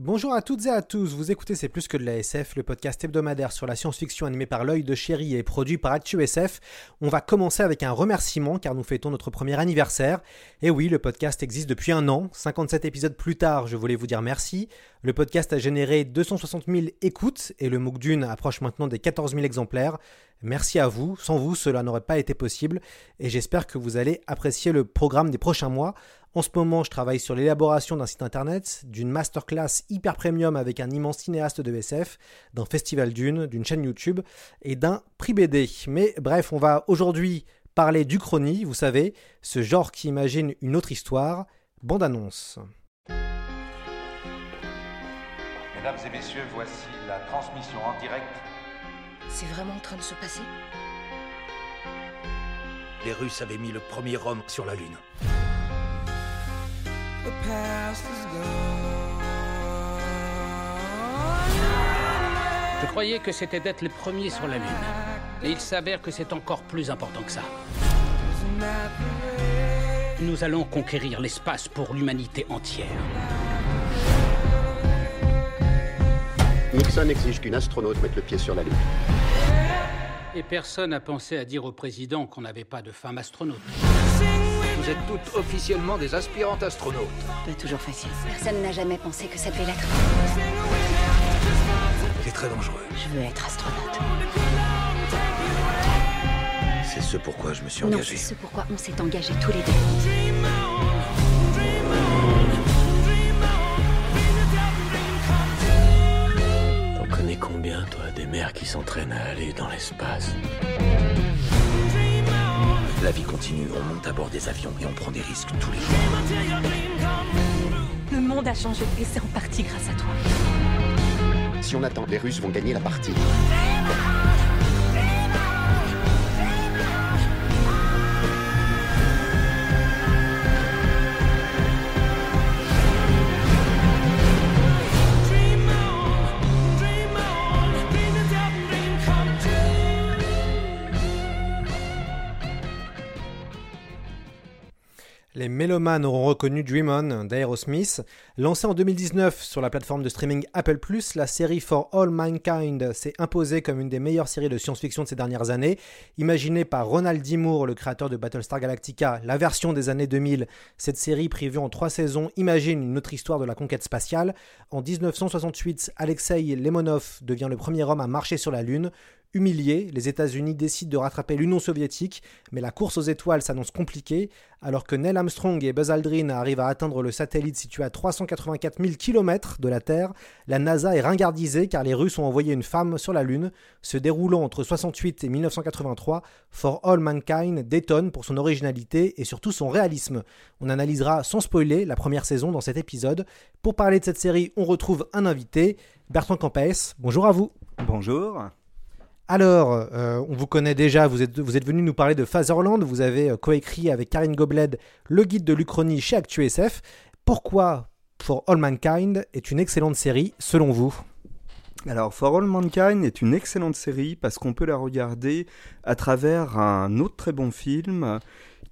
Bonjour à toutes et à tous, vous écoutez C'est plus que de la SF, le podcast hebdomadaire sur la science-fiction animé par l'œil de chéri et produit par ActuSF. On va commencer avec un remerciement car nous fêtons notre premier anniversaire. Et oui, le podcast existe depuis un an, 57 épisodes plus tard, je voulais vous dire merci. Le podcast a généré 260 000 écoutes et le MOOC Dune approche maintenant des 14 000 exemplaires. Merci à vous, sans vous cela n'aurait pas été possible et j'espère que vous allez apprécier le programme des prochains mois. En ce moment, je travaille sur l'élaboration d'un site internet, d'une masterclass hyper premium avec un immense cinéaste de SF, d'un festival d'une, d'une chaîne YouTube et d'un prix BD. Mais bref, on va aujourd'hui parler du chrony, vous savez, ce genre qui imagine une autre histoire. Bande annonce. Mesdames et messieurs, voici la transmission en direct. C'est vraiment en train de se passer? Les Russes avaient mis le premier homme sur la Lune. Je croyais que c'était d'être les premiers sur la Lune. Mais il s'avère que c'est encore plus important que ça. Nous allons conquérir l'espace pour l'humanité entière. Nixon exige qu'une astronaute mette le pied sur la Lune. Et personne n'a pensé à dire au président qu'on n'avait pas de femme astronaute. Vous êtes toutes officiellement des aspirantes astronautes. Pas toujours facile. Personne n'a jamais pensé que ça devait l'être. C'est très dangereux. Je veux être astronaute. C'est ce pourquoi je me suis Non, engagé. c'est ce pourquoi on s'est engagés tous les deux. T'en connais combien, toi, des mères qui s'entraînent à aller dans l'espace? La vie continue, on monte à bord des avions et on prend des risques tous les jours. Le monde a changé et c'est en partie grâce à toi. Si on attend, les Russes vont gagner la partie. Les mélomanes auront reconnu Dream On d'Aerosmith. Lancée en 2019 sur la plateforme de streaming Apple+, la série For All Mankind s'est imposée comme une des meilleures séries de science-fiction de ces dernières années. Imaginée par Ronald D. Moore, le créateur de Battlestar Galactica, la version des années 2000, cette série prévue en trois saisons imagine une autre histoire de la conquête spatiale. En 1968, Alexei Lemonov devient le premier homme à marcher sur la Lune. Humiliés, les États-Unis décident de rattraper l'Union soviétique, mais la course aux étoiles s'annonce compliquée. Alors que Neil Armstrong et Buzz Aldrin arrivent à atteindre le satellite situé à 384 000 km de la Terre, la NASA est ringardisée car les Russes ont envoyé une femme sur la Lune. Se déroulant entre 68 et 1983, For All Mankind détonne pour son originalité et surtout son réalisme. On analysera sans spoiler la première saison dans cet épisode. Pour parler de cette série, on retrouve un invité, Bertrand Campès. Bonjour à vous. Bonjour. Alors, euh, on vous connaît déjà, vous êtes, venu nous parler de Fatherland, vous avez euh, coécrit avec Karine Gobled le guide de l'Uchronie chez ActuSF. Pourquoi For All Mankind est une excellente série selon vous? Alors, For All Mankind est une excellente série parce qu'on peut la regarder à travers un autre très bon film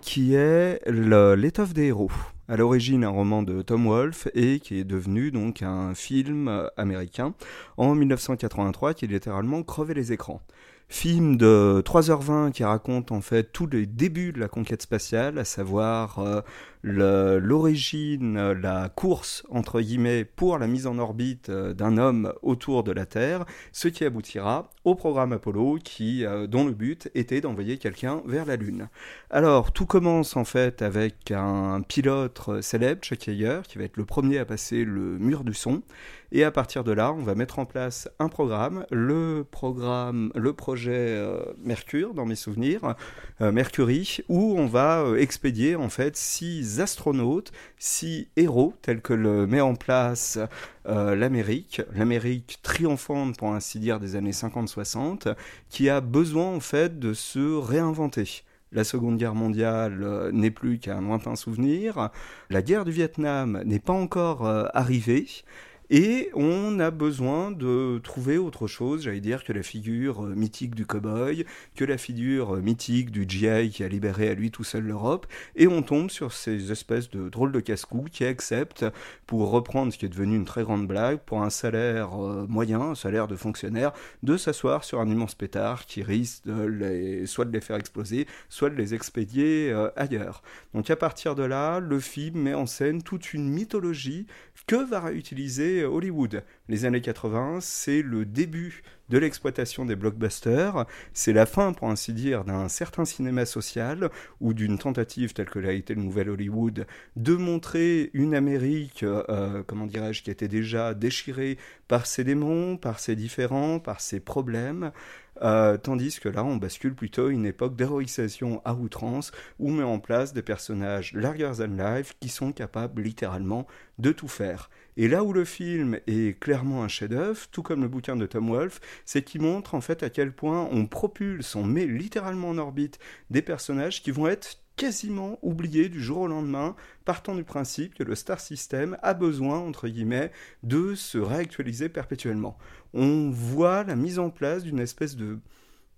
qui est L'étoffe des héros. À l'origine, un roman de Tom Wolfe et qui est devenu donc un film américain en 1983 qui littéralement crevait les écrans. Film de 3h20 qui raconte en fait tous les débuts de la conquête spatiale, à savoir euh, l'origine, la course entre guillemets pour la mise en orbite euh, d'un homme autour de la Terre, ce qui aboutira au programme Apollo qui, euh, dont le but était d'envoyer quelqu'un vers la Lune. Alors tout commence en fait avec un pilote célèbre, Chuck Yeager, qui va être le premier à passer le mur du son. Et à partir de là, on va mettre en place un programme, le programme, le projet euh, Mercure, dans mes souvenirs, euh, Mercury, où on va euh, expédier en fait six astronautes, six héros, tels que le met en place l'Amérique, l'Amérique triomphante pour ainsi dire des années 50-60, qui a besoin en fait de se réinventer. La Seconde Guerre mondiale n'est plus qu'un lointain souvenir. La guerre du Vietnam n'est pas encore arrivée. Et on a besoin de trouver autre chose, j'allais dire, que la figure euh, mythique du cow-boy, que la figure euh, mythique du GI qui a libéré à lui tout seul l'Europe. Et on tombe sur ces espèces de drôles de casse-cou qui acceptent, pour reprendre ce qui est devenu une très grande blague, pour un salaire euh, moyen, un salaire de fonctionnaire, de s'asseoir sur un immense pétard qui risque soit de les faire exploser, soit de les expédier ailleurs. Donc à partir de là, le film met en scène toute une mythologie que va réutiliser Hollywood. Les années 80, c'est le début de l'exploitation des blockbusters, c'est la fin, pour ainsi dire, d'un certain cinéma social ou d'une tentative telle que l'a été le nouvel Hollywood de montrer une Amérique, euh, comment dirais-je, qui était déjà déchirée par ses démons, par ses différends, par ses problèmes. Euh, tandis que là, on bascule plutôt une époque d'héroïsation à outrance, où on met en place des personnages larger than life qui sont capables littéralement de tout faire. Et là où le film est clairement un chef-d'œuvre, tout comme le bouquin de Tom Wolfe, c'est qu'il montre en fait à quel point on propulse, on met littéralement en orbite des personnages qui vont être quasiment oubliés du jour au lendemain, partant du principe que le star system a besoin, entre guillemets, de se réactualiser perpétuellement. On voit la mise en place d'une espèce de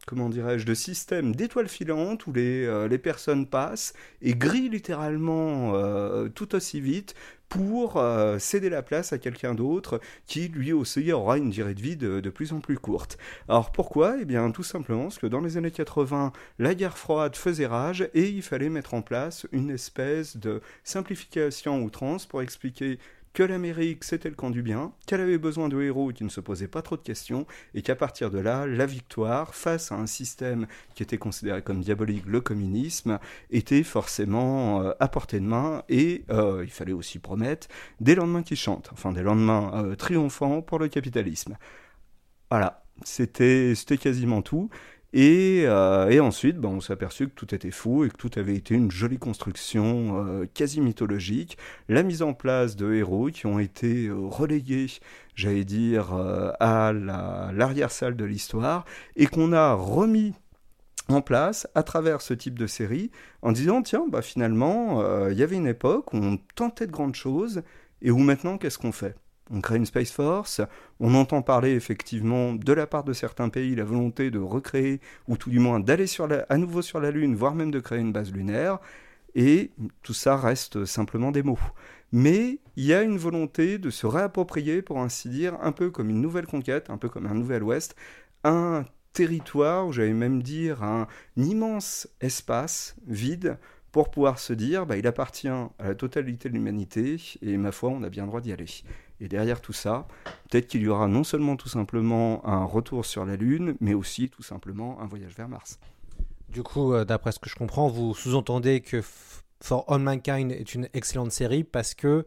comment dirais-je, de système d'étoiles filantes où les, euh, personnes passent et grillent littéralement euh, tout aussi vite pour euh, céder la place à quelqu'un d'autre qui lui aussi aura une durée de vie de, de, plus en plus courte. Alors pourquoi? Eh bien tout simplement parce que dans les années 80, la guerre froide faisait rage et il fallait mettre en place une espèce de simplification outrance pour expliquer que l'Amérique c'était le camp du bien, qu'elle avait besoin de héros qui ne se posaient pas trop de questions, et qu'à partir de là, la victoire, face à un système qui était considéré comme diabolique, le communisme, était forcément euh, à portée de main, et euh, il fallait aussi promettre des lendemains qui chantent, enfin des lendemains euh, triomphants pour le capitalisme. Voilà, c'était quasiment tout. Euh, et, ensuite, ben, on s'est aperçu que tout était fou et que tout avait été une jolie construction euh, quasi mythologique. La mise en place de héros qui ont été euh, relégués, j'allais dire, à l'arrière-salle de l'histoire et qu'on a remis en place à travers ce type de série en disant tiens bah finalement il y avait une époque où on tentait de grandes choses et où maintenant qu'est-ce qu'on fait? On crée une Space Force, on entend parler effectivement de la part de certains pays la volonté de recréer, ou tout du moins d'aller à nouveau sur la Lune, voire même de créer une base lunaire, et tout ça reste simplement des mots. Mais il y a une volonté de se réapproprier, pour ainsi dire, un peu comme une nouvelle conquête, un peu comme un nouvel Ouest, un territoire, j'allais même dire un immense espace vide, pour pouvoir se dire, bah, il appartient à la totalité de l'humanité, et ma foi, on a bien le droit d'y aller. Et derrière tout ça, peut-être qu'il y aura non seulement tout simplement un retour sur la Lune, mais aussi tout simplement un voyage vers Mars. Du coup, euh, d'après ce que je comprends, vous sous-entendez que For All Mankind est une excellente série parce que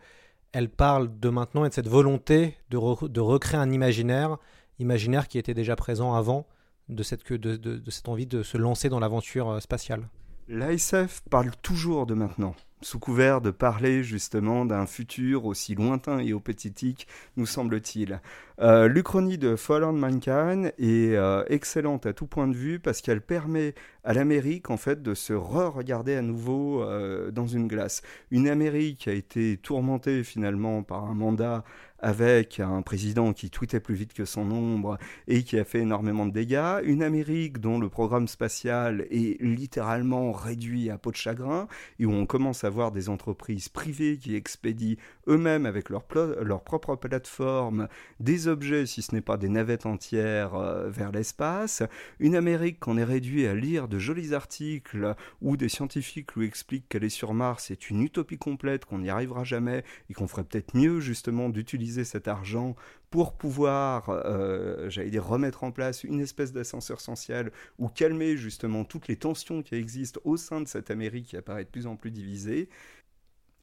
elle parle de maintenant et de cette volonté de, de recréer un imaginaire, imaginaire qui était déjà présent avant de cette, de, de cette envie de se lancer dans l'aventure euh, spatiale. L'ASF parle toujours de maintenant sous couvert de parler justement d'un futur aussi lointain et opétitique, nous semble-t-il. Euh, L'Uchronie de Fallen Mankind est euh, excellente à tout point de vue parce qu'elle permet à l'Amérique en fait de se re-regarder à nouveau euh, dans une glace. Une Amérique qui a été tourmentée finalement par un mandat avec un président qui tweetait plus vite que son ombre et qui a fait énormément de dégâts, une Amérique dont le programme spatial est littéralement réduit à peau de chagrin et où on commence des entreprises privées qui expédient eux-mêmes avec leur, leur, propre plateforme des objets, si ce n'est pas des navettes entières, euh, vers l'espace, une Amérique qu'on est réduit à lire de jolis articles où des scientifiques lui expliquent qu'elle est sur Mars est une utopie complète, qu'on n'y arrivera jamais et qu'on ferait peut-être mieux justement d'utiliser cet argent pour pouvoir, euh, j'allais dire, remettre en place une espèce d'ascenseur essentiel ou calmer justement toutes les tensions qui existent au sein de cette Amérique qui apparaît de plus en plus divisée,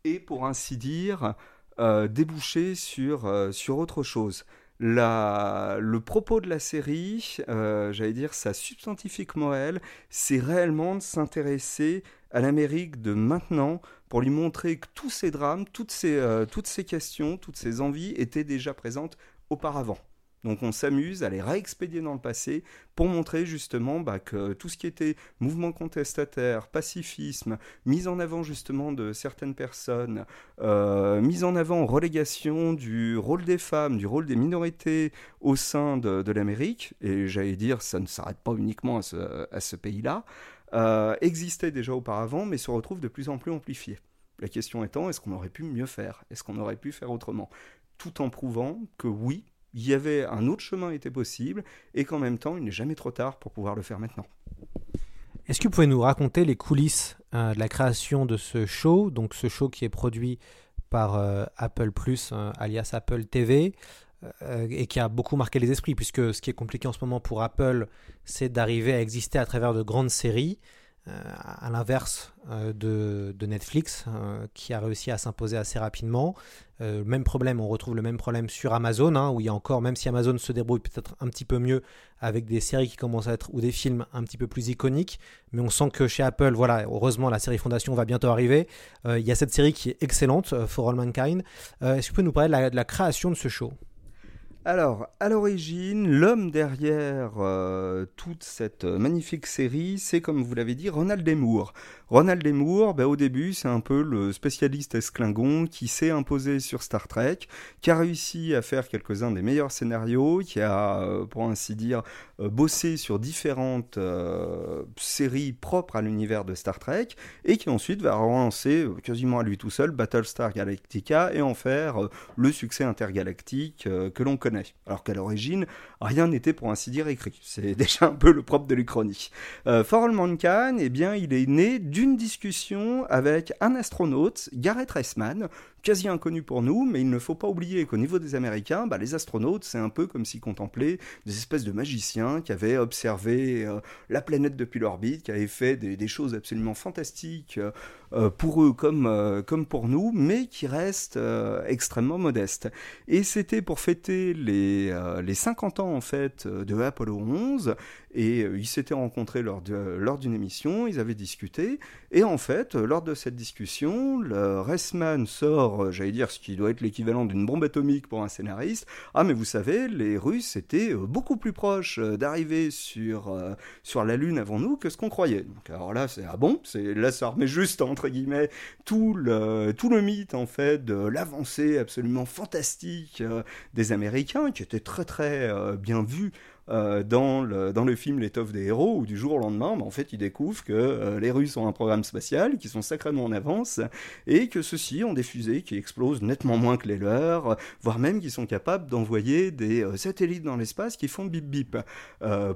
et pour ainsi dire, euh, déboucher sur, euh, sur autre chose. La, le propos de la série, j'allais dire sa substantifique Moël, c'est réellement de s'intéresser à l'Amérique de maintenant pour lui montrer que tous ces drames, toutes ces, euh, toutes ces questions, toutes ces envies étaient déjà présentes auparavant. Donc on s'amuse à les réexpédier dans le passé pour montrer justement bah, que tout ce qui était mouvement contestataire, pacifisme, mise en avant justement de certaines personnes, euh, mise en avant relégation du rôle des femmes, du rôle des minorités au sein de, l'Amérique, et j'allais dire ça ne s'arrête pas uniquement à ce pays-là, euh, existait déjà auparavant, mais se retrouve de plus en plus amplifié. La question étant, est-ce qu'on aurait pu mieux faire? Est-ce qu'on aurait pu faire autrement? Tout en prouvant que oui, il y avait un autre chemin était possible, et qu'en même temps, il n'est jamais trop tard pour pouvoir le faire maintenant. Est-ce que vous pouvez nous raconter les coulisses euh, de la création de ce show, donc ce show qui est produit par euh, Apple Plus, alias Apple TV, et qui a beaucoup marqué les esprits, puisque ce qui est compliqué en ce moment pour Apple, c'est d'arriver à exister à travers de grandes séries, euh, à l'inverse euh, de, Netflix, euh, qui a réussi à s'imposer assez rapidement. même problème, on retrouve le même problème sur Amazon, hein, où il y a encore, même si Amazon se débrouille peut-être un petit peu mieux avec des séries qui commencent à être, ou des films un petit peu plus iconiques, mais on sent que chez Apple, voilà, heureusement, la série Fondation va bientôt arriver. il y a cette série qui est excellente, For All Mankind. Est-ce que vous pouvez nous parler de la création de ce show? Alors, à l'origine, l'homme derrière euh, toute cette magnifique série, c'est comme vous l'avez dit, Ronald Demour. Ronald Demour, ben, au début, c'est un peu le spécialiste esclingon qui s'est imposé sur Star Trek, qui a réussi à faire quelques-uns des meilleurs scénarios, qui a, euh, pour ainsi dire, euh, bossé sur différentes séries propres à l'univers de Star Trek, et qui ensuite va relancer quasiment à lui tout seul Battlestar Galactica et en faire le succès intergalactique que l'on connaît alors qu'à l'origine, rien n'était pour ainsi dire écrit. C'est déjà un peu le propre de l'Uchronie. Euh, For All Mankind, eh bien, il est né d'une discussion avec un astronaute, Gareth Reisman, quasi inconnu pour nous, mais il ne faut pas oublier qu'au niveau des Américains, bah, les astronautes, c'est un peu comme s'ils contemplaient des espèces de magiciens qui avaient observé euh, la planète depuis l'orbite, qui avaient fait des, choses absolument fantastiques euh, pour eux comme, euh, comme pour nous, mais qui restent extrêmement modestes. Et c'était pour fêter les, les 50 ans en fait de Apollo 11, et ils s'étaient rencontrés lors, de, lors d'une émission, ils avaient discuté, et en fait, lors de cette discussion, le Reisman sort euh, j'allais dire, ce qui doit être l'équivalent d'une bombe atomique pour un scénariste. Ah, mais vous savez, les Russes étaient euh, beaucoup plus proches euh, d'arriver sur, sur la Lune avant nous que ce qu'on croyait. Donc, alors là, c'est ah bon, c'est là, ça remet juste entre guillemets tout le, tout le mythe en fait de l'avancée absolument fantastique des Américains qui était très très bien vu euh, dans, le, film L'étoffe des héros, où du jour au lendemain, bah, en fait, ils découvrent que euh, les Russes ont un programme spatial, qui sont sacrément en avance, et que ceux-ci ont des fusées qui explosent nettement moins que les leurs, voire même qu'ils sont capables d'envoyer des euh, satellites dans l'espace qui font bip bip.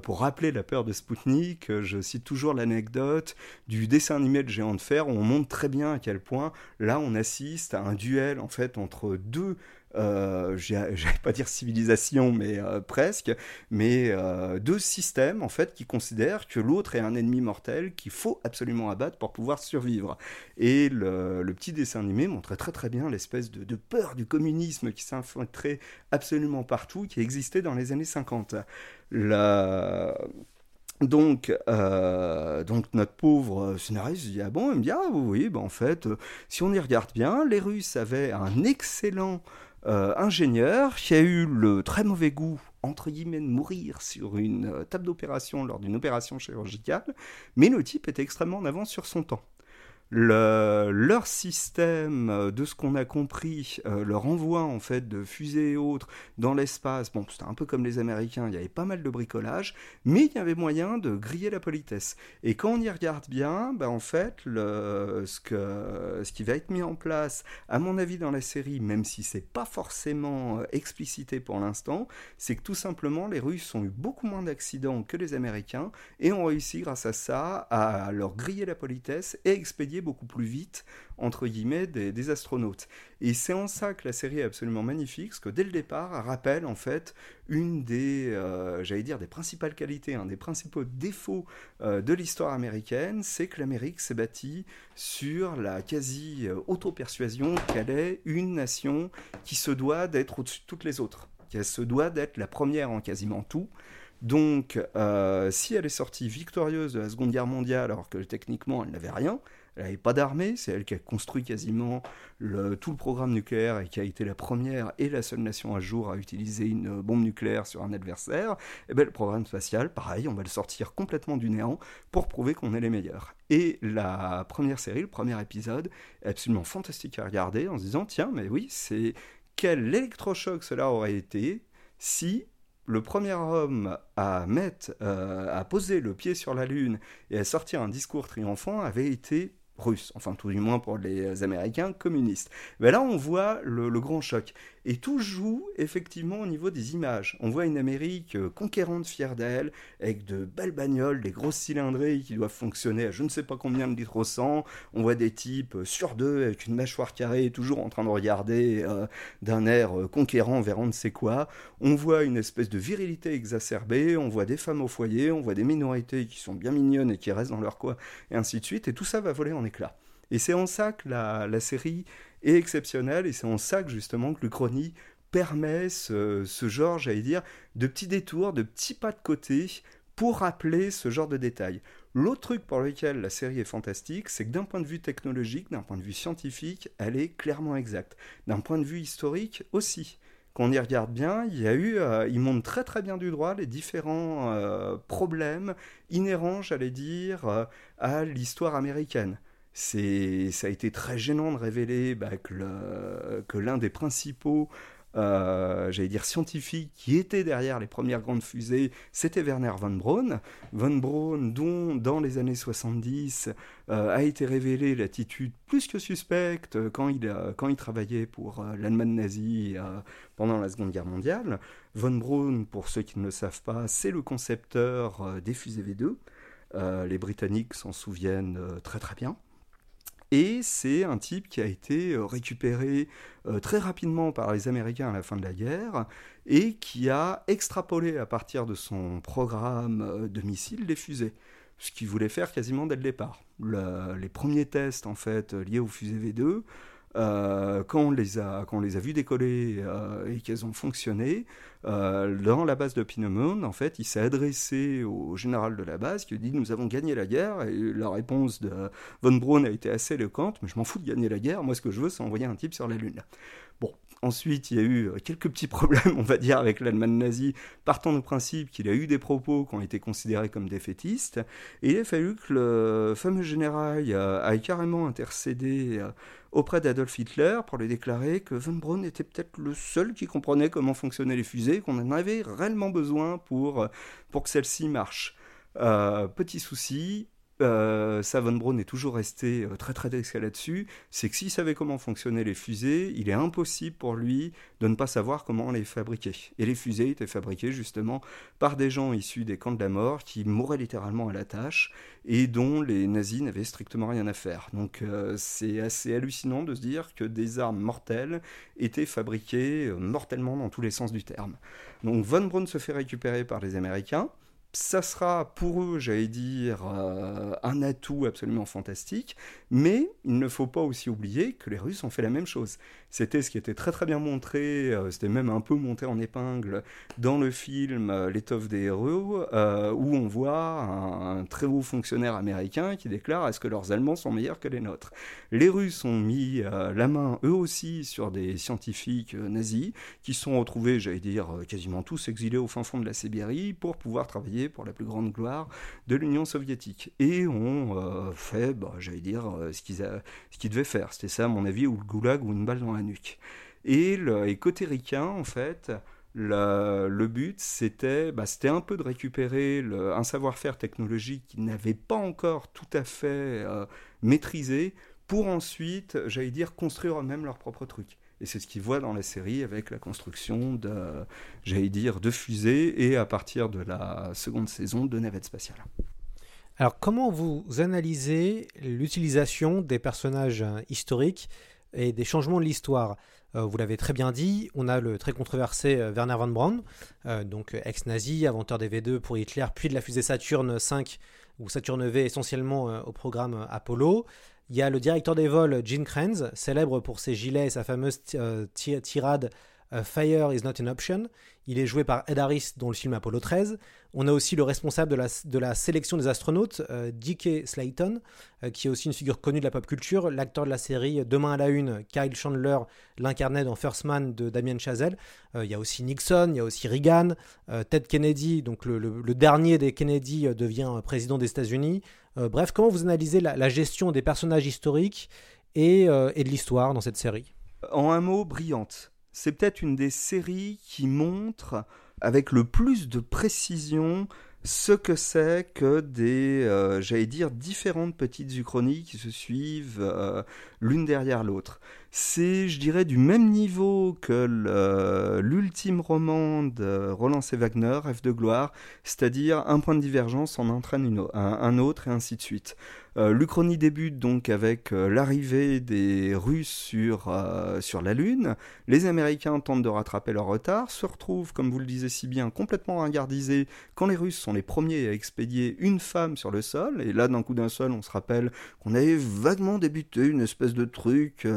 pour rappeler la peur de Spoutnik, je cite toujours l'anecdote du dessin animé de Géant de Fer, où on montre très bien à quel point là on assiste à un duel en fait entre deux euh, j'allais pas dire civilisation, mais euh, presque, mais euh, deux systèmes en fait qui considèrent que l'autre est un ennemi mortel qu'il faut absolument abattre pour pouvoir survivre. Et le, petit dessin animé montrait très très bien l'espèce de, peur du communisme qui s'infiltrait absolument partout, qui existait dans les années 50. Donc, donc notre pauvre scénariste dit ah bon il me dit ah oui ben en fait si on y regarde bien les Russes avaient un excellent euh, ingénieur qui a eu le très mauvais goût, entre guillemets, de mourir sur une euh, table d'opération lors d'une opération chirurgicale, mais le type était extrêmement en avance sur son temps. Le, leur système, euh, de ce qu'on a compris, euh, leur envoi en fait de fusées et autres dans l'espace, bon, c'était un peu comme les Américains, il y avait pas mal de bricolage, mais il y avait moyen de griller la politesse. Et quand on y regarde bien, ben, en fait, ce, que, ce qui va être mis en place, à mon avis, dans la série, même si c'est pas forcément euh, explicité pour l'instant, c'est que tout simplement, les Russes ont eu beaucoup moins d'accidents que les Américains et ont réussi, grâce à ça, à leur griller la politesse et expédier beaucoup plus vite, entre guillemets, des, astronautes. Et c'est en ça que la série est absolument magnifique, parce que dès le départ, elle rappelle en fait une des, euh, j'allais dire, des principales qualités, un des principaux défauts euh, de l'histoire américaine, c'est que l'Amérique s'est bâtie sur la quasi-auto-persuasion qu'elle est une nation qui se doit d'être au-dessus de toutes les autres, qu'elle se doit d'être la première en quasiment tout, donc, euh, si elle est sortie victorieuse de la Seconde Guerre mondiale, alors que techniquement elle n'avait rien, elle n'avait pas d'armée, c'est elle qui a construit quasiment tout le programme nucléaire et qui a été la première et la seule nation à jour à utiliser une bombe nucléaire sur un adversaire, et eh bien le programme spatial, pareil, on va le sortir complètement du néant pour prouver qu'on est les meilleurs. Et la première série, le premier épisode, est absolument fantastique à regarder en se disant, tiens, mais oui, c'est quel électrochoc cela aurait été si le premier homme à mettre, euh, à poser le pied sur la Lune et à sortir un discours triomphant avait été russe, enfin tout du moins pour les Américains communistes. Mais là, on voit le grand choc. Et tout joue effectivement au niveau des images. On voit une Amérique euh, conquérante, fière d'elle, avec de belles bagnoles, des grosses cylindrées qui doivent fonctionner à je ne sais pas combien de litres au 100. On voit des types euh, sur deux avec une mâchoire carrée, toujours en train de regarder euh, d'un air conquérant vers on ne sait quoi. On voit une espèce de virilité exacerbée. On voit des femmes au foyer. On voit des minorités qui sont bien mignonnes et qui restent dans leur coin, et ainsi de suite. Et tout ça va voler en éclats. Et c'est en ça que la, série est exceptionnel et c'est en ça que justement que le Chrony permet ce, genre, j'allais dire, de petits détours, de petits pas de côté pour rappeler ce genre de détails. L'autre truc pour lequel la série est fantastique, c'est que d'un point de vue technologique, d'un point de vue scientifique, elle est clairement exacte. D'un point de vue historique aussi. Quand on y regarde bien, il y a eu, euh, il montre très très bien du droit les différents euh, problèmes inhérents, j'allais dire, euh, à l'histoire américaine ça a été très gênant de révéler bah, que l'un des principaux euh, j'allais dire scientifiques qui était derrière les premières grandes fusées, c'était Werner von Braun. Von Braun, dont dans les années 70 euh, a été révélé l'attitude plus que suspecte quand il, quand il travaillait pour euh, l'Allemagne nazie pendant la Seconde Guerre mondiale. Von Braun, pour ceux qui ne le savent pas, c'est le concepteur des fusées V2. les Britanniques s'en souviennent très très bien. Et c'est un type qui a été euh, récupéré euh, très rapidement par les Américains à la fin de la guerre et qui a extrapolé à partir de son programme euh, de missiles des fusées, ce qu'il voulait faire quasiment dès le départ. les premiers tests en fait liés aux fusées V2 euh, quand, on les a, quand on les a vus décoller euh, et qu'elles ont fonctionné, euh, dans la base de Pinemon, en fait, il s'est adressé au général de la base qui lui dit Nous avons gagné la guerre. Et la réponse de Von Braun a été assez éloquente Mais je m'en fous de gagner la guerre. Moi, ce que je veux, c'est envoyer un type sur la Lune. Ensuite, il y a eu quelques petits problèmes, on va dire, avec l'Allemagne nazie, partant du principe qu'il a eu des propos qui ont été considérés comme défaitistes. Et il a fallu que le fameux général aille carrément intercéder auprès d'Adolf Hitler pour lui déclarer que Von Braun était peut-être le seul qui comprenait comment fonctionnaient les fusées, qu'on en avait réellement besoin pour, pour que celles-ci marchent. Euh, petit souci, euh, ça, Von Braun est toujours resté euh, très très discret là-dessus, c'est que s'il savait comment fonctionnaient les fusées, il est impossible pour lui de ne pas savoir comment les fabriquer. Et les fusées étaient fabriquées justement par des gens issus des camps de la mort qui mouraient littéralement à la tâche et dont les nazis n'avaient strictement rien à faire. Donc euh, c'est assez hallucinant de se dire que des armes mortelles étaient fabriquées mortellement dans tous les sens du terme. Donc Von Braun se fait récupérer par les Américains ça sera pour eux, j'allais dire, euh, un atout absolument fantastique, mais il ne faut pas aussi oublier que les Russes ont fait la même chose. C'était ce qui était très très bien montré, euh, c'était même un peu monté en épingle dans le film euh, L'étoffe des héros, euh, où on voit un, très haut fonctionnaire américain qui déclare est-ce que leurs Allemands sont meilleurs que les nôtres? Les Russes ont mis la main eux aussi sur des scientifiques nazis qui sont retrouvés, j'allais dire, quasiment tous exilés au fin fond de la Sibérie pour pouvoir travailler pour la plus grande gloire de l'Union soviétique. Et ont fait, bah, j'allais dire, ce qu'ils ce devaient faire. C'était ça, à mon avis, ou le goulag ou une balle dans la nuque. Et, le, et côté ricain, en fait, le, but, c'était bah, un peu de récupérer un savoir-faire technologique qu'ils n'avaient pas encore tout à fait euh, maîtrisé pour ensuite, j'allais dire, construire eux-mêmes leur propre truc. Et c'est ce qu'ils voient dans la série avec la construction de, j'allais dire, de fusées et à partir de la seconde saison de navettes spatiales. Alors, comment vous analysez l'utilisation des personnages euh, historiques et des changements de l'histoire euh, Vous l'avez très bien dit, on a le très controversé euh, Werner von Braun, donc ex-nazi, inventeur des V2 pour Hitler, puis de la fusée Saturne 5 ou Saturne V essentiellement au programme Apollo. Il y a le directeur des vols, Gene Kranz, célèbre pour ses gilets et sa fameuse tirade Fire is not an option. Il est joué par Ed Harris, dont le film Apollo 13. On a aussi le responsable de la, sélection des astronautes, euh, D.K. Slayton, euh, qui est aussi une figure connue de la pop culture, l'acteur de la série Demain à la Une, Kyle Chandler, l'incarnait dans First Man de Damien Chazelle. Euh, il y a aussi Nixon, il y a aussi Reagan, Ted Kennedy, donc le, dernier des Kennedy devient président des États-Unis. bref, comment vous analysez la, gestion des personnages historiques et de l'histoire dans cette série? En un mot, brillante c'est peut-être une des séries qui montre avec le plus de précision ce que c'est que des, euh, j'allais dire, différentes petites uchronies qui se suivent euh, l'une derrière l'autre. C'est, je dirais, du même niveau que l'ultime roman de Roland C. Wagner, Rêve de gloire, c'est-à-dire un point de divergence en entraîne un autre et ainsi de suite. Euh, L'Uchronie débute donc avec euh, l'arrivée des Russes sur, euh, sur la Lune. Les Américains tentent de rattraper leur retard, se retrouvent, comme vous le disiez si bien, complètement ringardisés quand les Russes sont les premiers à expédier une femme sur le sol. Et là, d'un coup d'un seul, on se rappelle qu'on avait vaguement débuté une espèce de truc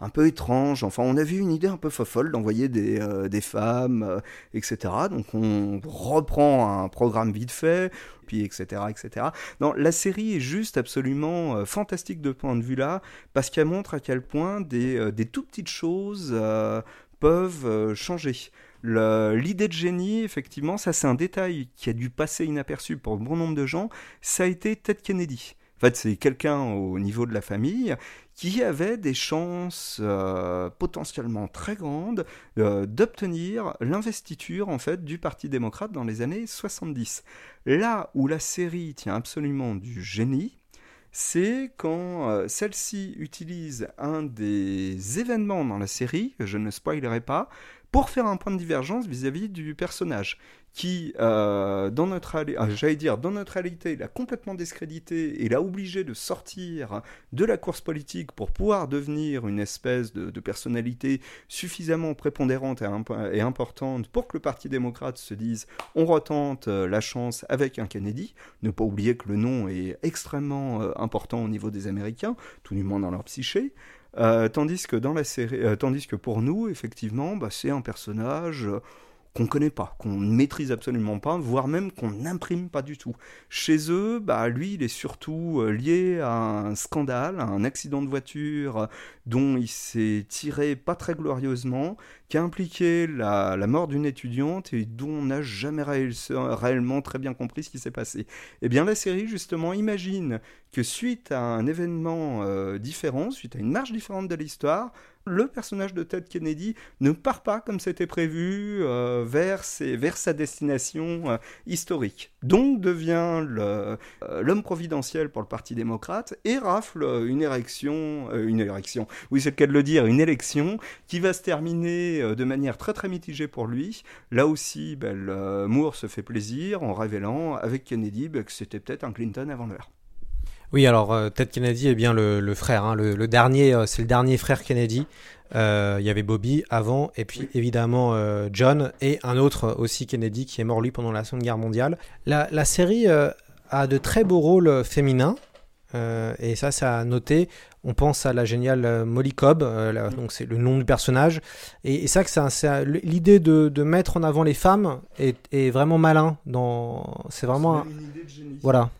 un peu étrange. Enfin, on avait une idée un peu folle d'envoyer des, des femmes, etc. Donc on reprend un programme vite fait etc., etc. Non, la série est juste absolument euh, fantastique de point de vue-là, parce qu'elle montre à quel point des, euh, des tout petites choses euh, peuvent changer. L'idée de génie, effectivement, ça c'est un détail qui a dû passer inaperçu pour bon nombre de gens, ça a été Ted Kennedy. En fait, c'est quelqu'un au niveau de la famille qui avait des chances euh, potentiellement très grandes euh, d'obtenir l'investiture en fait du Parti démocrate dans les années 70. Là où la série tient absolument du génie, c'est quand euh, celle-ci utilise un des événements dans la série, je ne spoilerai pas, pour faire un point de divergence vis-à-vis du personnage qui, euh, dans notre euh, j'allais dire, dans notre réalité, l'a complètement discrédité et l'a obligé de sortir de la course politique pour pouvoir devenir une espèce de, personnalité suffisamment prépondérante et, importante pour que le Parti démocrate se dise on retente euh, la chance avec un Kennedy. Ne pas oublier que le nom est extrêmement important au niveau des Américains, tout du moins dans leur psyché. tandis que dans la série, tandis que pour nous, effectivement, bah, c'est un personnage qu'on connaît pas, qu'on ne maîtrise absolument pas, voire même qu'on n'imprime pas du tout. Chez eux, bah, lui, il est surtout euh, lié à un scandale, à un accident de voiture euh, dont il s'est tiré pas très glorieusement, qui a impliqué la, mort d'une étudiante et dont on n'a jamais réellement très bien compris ce qui s'est passé. Eh bien, la série, justement, imagine que suite à un événement euh, différent, suite à une marche différente de l'histoire, le personnage de Ted Kennedy ne part pas comme c'était prévu euh, vers, sa destination euh, historique. Donc devient euh, l'homme providentiel pour le Parti démocrate et rafle une érection, une érection, oui c'est le cas de le dire, une élection qui va se terminer de manière très très mitigée pour lui. Là aussi, ben, Moore se fait plaisir en révélant avec Kennedy ben, que c'était peut-être un Clinton avant l'heure. Oui, alors euh, Ted Kennedy est bien le, frère, hein, le, dernier, euh, c'est le dernier frère Kennedy. Euh, il y avait Bobby avant, et puis évidemment John et un autre aussi Kennedy qui est mort lui pendant la Seconde Guerre mondiale. La, la série a de très beaux rôles féminins. et ça, ça a noté. On pense à la géniale Molly Cobb, mm. donc c'est le nom du personnage. Et, c'est ça que c'est l'idée de, mettre en avant les femmes est, vraiment malin. Dans, c'est vraiment, une idée de génie. voilà.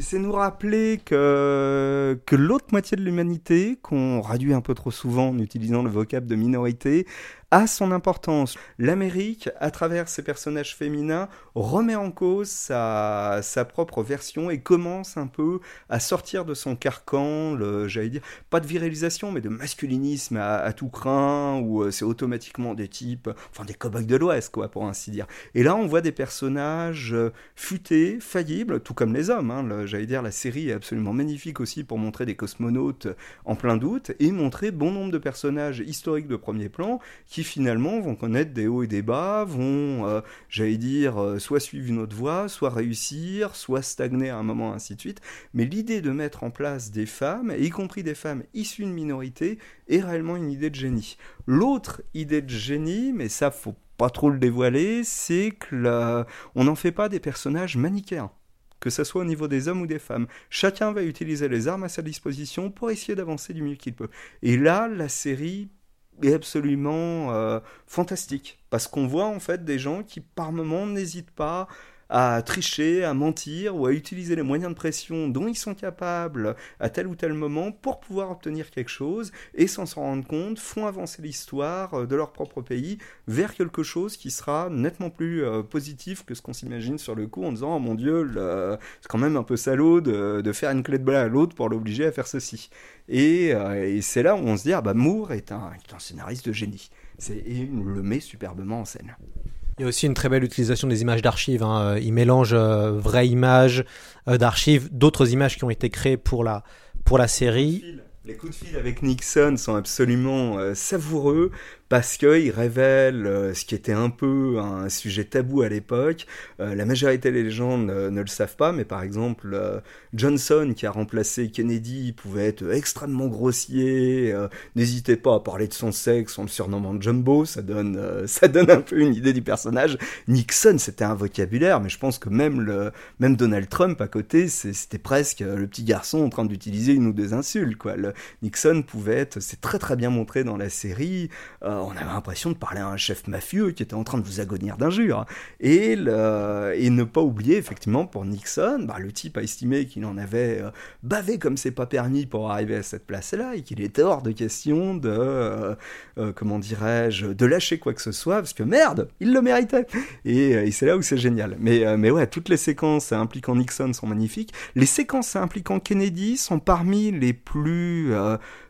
C'est nous rappeler que, que l'autre moitié de l'humanité, qu'on réduit un peu trop souvent en utilisant le vocable de minorité, a son importance. L'Amérique, à travers ses personnages féminins, remet en cause sa, sa, propre version et commence un peu à sortir de son carcan, j'allais dire, pas de virilisation, mais de masculinisme à, tout craint, où euh, c'est automatiquement des types, enfin des cow de l'Ouest, quoi, pour ainsi dire. Et là, on voit des personnages euh, futés, faillibles, tout comme les hommes. Hein. J'allais dire, la série est absolument magnifique aussi pour montrer des cosmonautes en plein doute et montrer bon nombre de personnages historiques de premier plan qui finalement vont connaître des hauts et des bas, vont, euh, j'allais dire, euh, soit suivre une autre voie, soit réussir, soit stagner à un moment, ainsi de suite. Mais l'idée de mettre en place des femmes, y compris des femmes issues de minorités, est réellement une idée de génie. L'autre idée de génie, mais ça faut pas trop le dévoiler, c'est que on n'en fait pas des personnages manichéens que ce soit au niveau des hommes ou des femmes. Chacun va utiliser les armes à sa disposition pour essayer d'avancer du mieux qu'il peut. Et là, la série est absolument euh, fantastique parce qu'on voit en fait des gens qui par moments n'hésitent pas à tricher, à mentir ou à utiliser les moyens de pression dont ils sont capables à tel ou tel moment pour pouvoir obtenir quelque chose et sans s'en rendre compte font avancer l'histoire euh, de leur propre pays vers quelque chose qui sera nettement plus euh, positif que ce qu'on s'imagine sur le coup en disant oh mon dieu c'est quand même un peu salaud de, faire une clé de balle à l'autre pour l'obliger à faire ceci. Et, euh, et c'est là où on se dit ah bah Moore est un, est un scénariste de génie. Et il le met superbement en scène il y a aussi une très belle utilisation des images d'archives. Hein. Il mélange euh, vraies images euh, d'archives, d'autres images qui ont été créées pour la, pour la série. Les coups de fil avec Nixon sont absolument euh, savoureux parce qu'il révèle euh, ce qui était un peu un sujet tabou à l'époque. Euh, la majorité des gens ne, le savent pas, mais par exemple, euh, Johnson, qui a remplacé Kennedy, pouvait être extrêmement grossier. N'hésitez pas à parler de son sexe en le surnommant Jumbo, ça donne, ça donne un peu une idée du personnage. Nixon, c'était un vocabulaire, mais je pense que même, le, même Donald Trump à côté, c'était presque le petit garçon en train d'utiliser une ou deux insultes. Quoi. Nixon pouvait être, c'est très très bien montré dans la série. On avait l'impression de parler à un chef mafieux qui était en train de vous agonir d'injures. Et, ne pas oublier, effectivement, pour Nixon, bah, le type a estimé qu'il en avait euh, bavé comme c'est pas permis pour arriver à cette place-là et qu'il était hors de question de, euh, comment dirais-je, de lâcher quoi que ce soit, parce que merde, il le méritait. Et, c'est là où c'est génial. Mais ouais, toutes les séquences impliquant Nixon sont magnifiques. Les séquences impliquant Kennedy sont parmi les plus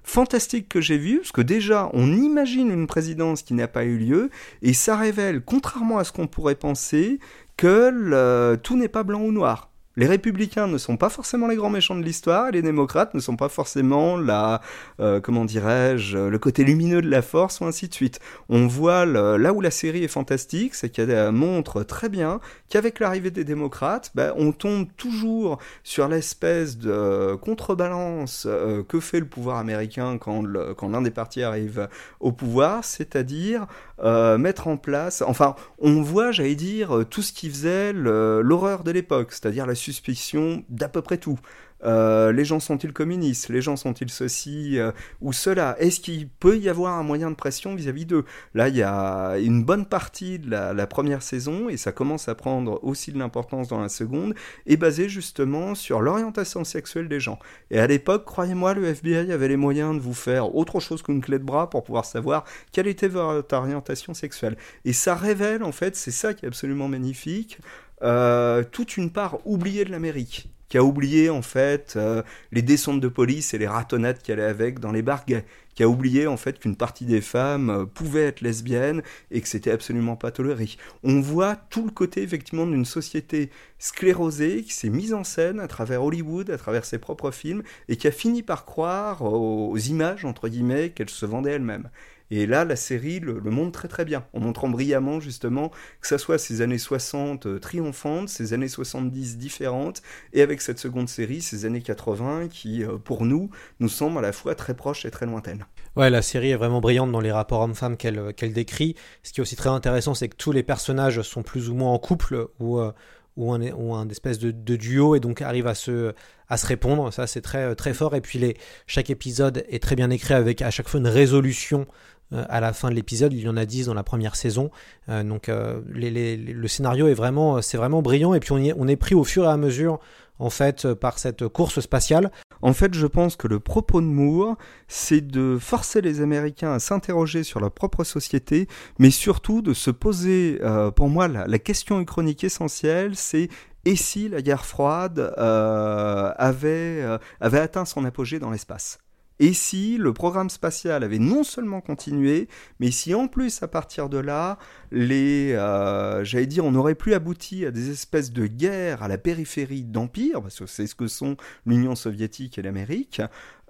fantastique que j'ai vu, parce que déjà, on imagine une présidence qui n'a pas eu lieu, et ça révèle, contrairement à ce qu'on pourrait penser, que tout n'est pas blanc ou noir les républicains ne sont pas forcément les grands méchants de l'histoire, les démocrates ne sont pas forcément la, euh, comment dirais-je, le côté lumineux de la force, ou ainsi de suite. On voit là où la série est fantastique, c'est qu'elle montre très bien qu'avec l'arrivée des démocrates, ben, on tombe toujours sur l'espèce de contrebalance euh, que fait le pouvoir américain quand l'un des partis arrive au pouvoir, c'est-à-dire euh, mettre en place, enfin, on voit, j'allais dire, tout ce qui faisait l'horreur de l'époque, c'est-à-dire la suspicion d'à peu près tout. Euh, les gens sont-ils communistes? Les gens sont-ils ceci euh, ou cela? Est-ce qu'il peut y avoir un moyen de pression vis-à-vis d'eux? Là, il y a une bonne partie de la, première saison, et ça commence à prendre aussi de l'importance dans la seconde, est basée justement sur l'orientation sexuelle des gens. Et à l'époque, croyez-moi, le FBI avait les moyens de vous faire autre chose qu'une clé de bras pour pouvoir savoir quelle était votre orientation sexuelle. Et ça révèle, en fait, c'est ça qui est absolument magnifique, euh, toute une part oubliée de l'Amérique qui a oublié en fait euh, les descentes de police et les ratonnades qui allaient avec dans les bars qui a oublié en fait qu'une partie des femmes euh, pouvaient être lesbiennes et que c'était absolument pas toléré. On voit tout le côté effectivement d'une société sclérosée qui s'est mise en scène à travers Hollywood, à travers ses propres films et qui a fini par croire aux images entre guillemets qu'elle se vendait elle-même. Et là, la série le, montre très très bien, en montrant brillamment justement que ça soit ces années 60 euh, triomphantes, ces années 70 différentes, et avec cette seconde série, ces années 80 qui, euh, pour nous, nous semblent à la fois très proches et très lointaines. Ouais, la série est vraiment brillante dans les rapports hommes-femmes qu'elle qu'elle décrit. Ce qui est aussi très intéressant, c'est que tous les personnages sont plus ou moins en couple, ou ou un, ou un espèce de, de, duo et donc arrive à se, à se répondre. Ça, c'est très, très fort. Et puis, les, chaque épisode est très bien écrit avec à chaque fois une résolution euh, à la fin de l'épisode. Il y en a 10 dans la première saison. Euh, donc, euh, le scénario est vraiment, c'est brillant. Et puis, on, est pris au fur et à mesure en fait par cette course spatiale. En fait, je pense que le propos de Moore, c'est de forcer les Américains à s'interroger sur leur propre société, mais surtout de se poser, euh, pour moi, la, question chronique essentielle, c'est et si la guerre froide euh, euh, avait atteint son apogée dans l'espace? Et si le programme spatial avait non seulement continué, mais si en plus à partir de là, les, euh, j'allais dire, on n'aurait plus abouti à des espèces de guerres à la périphérie d'empire, parce que c'est ce que sont l'Union soviétique et l'Amérique,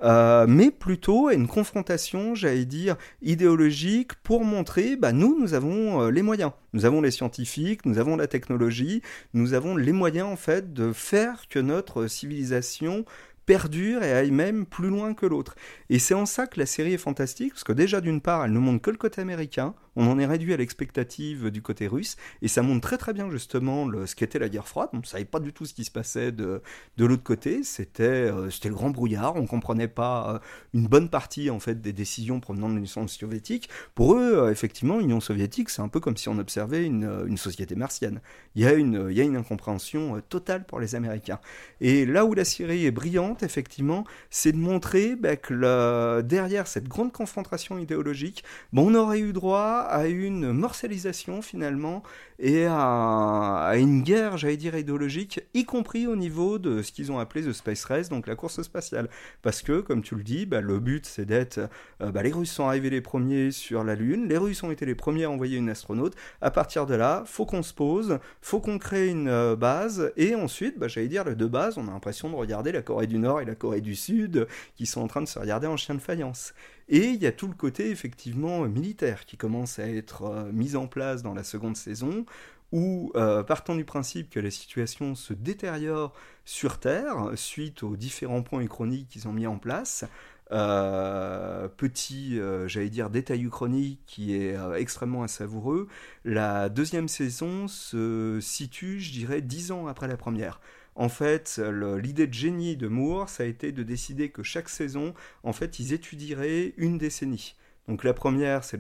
euh, mais plutôt à une confrontation, j'allais dire, idéologique pour montrer, bah, nous, nous avons euh, les moyens. Nous avons les scientifiques, nous avons la technologie, nous avons les moyens, en fait, de faire que notre civilisation perdure et aille même plus loin que l'autre. Et c'est en ça que la série est fantastique, parce que déjà d'une part, elle ne montre que le côté américain, on en est réduit à l'expectative du côté russe, et ça montre très très bien justement ce qu'était la guerre froide. On ne savait pas du tout ce qui se passait de, de l'autre côté, c'était euh, le grand brouillard, on ne comprenait pas euh, une bonne partie en fait des décisions provenant de l'Union soviétique. Pour eux, euh, effectivement, l'Union soviétique, c'est un peu comme si on observait une, une société martienne. Il y a une, y a une incompréhension totale pour les Américains. Et là où la série est brillante, effectivement, c'est de montrer bah, que derrière cette grande confrontation idéologique, bon, on aurait eu droit à une morcelisation finalement et à, une guerre, j'allais dire, idéologique, y compris au niveau de ce qu'ils ont appelé The Space Race, donc la course spatiale. Parce que, comme tu le dis, bah, le but c'est d'être... Euh, bah, les Russes sont arrivés les premiers sur la Lune, les Russes ont été les premiers à envoyer une astronaute. À partir de là, faut qu'on se pose, faut qu'on crée une euh, base, et ensuite, bah, j'allais dire, les deux bases, on a l'impression de regarder la Corée du Nord et la Corée du Sud, qui sont en train de se regarder en chien de faïence. Et il y a tout le côté effectivement militaire qui commence à être euh, mis en place dans la seconde saison, où, euh, partant du principe que la situation se détériore sur Terre, suite aux différents points chroniques qu'ils ont mis en place, euh, petit, j'allais dire, détail uchronique qui est extrêmement savoureux, la deuxième saison se situe, je dirais, dix ans après la première. En fait, l'idée de génie de Moore, ça a été de décider que chaque saison, en fait, ils étudieraient une décennie. Donc la première, c'est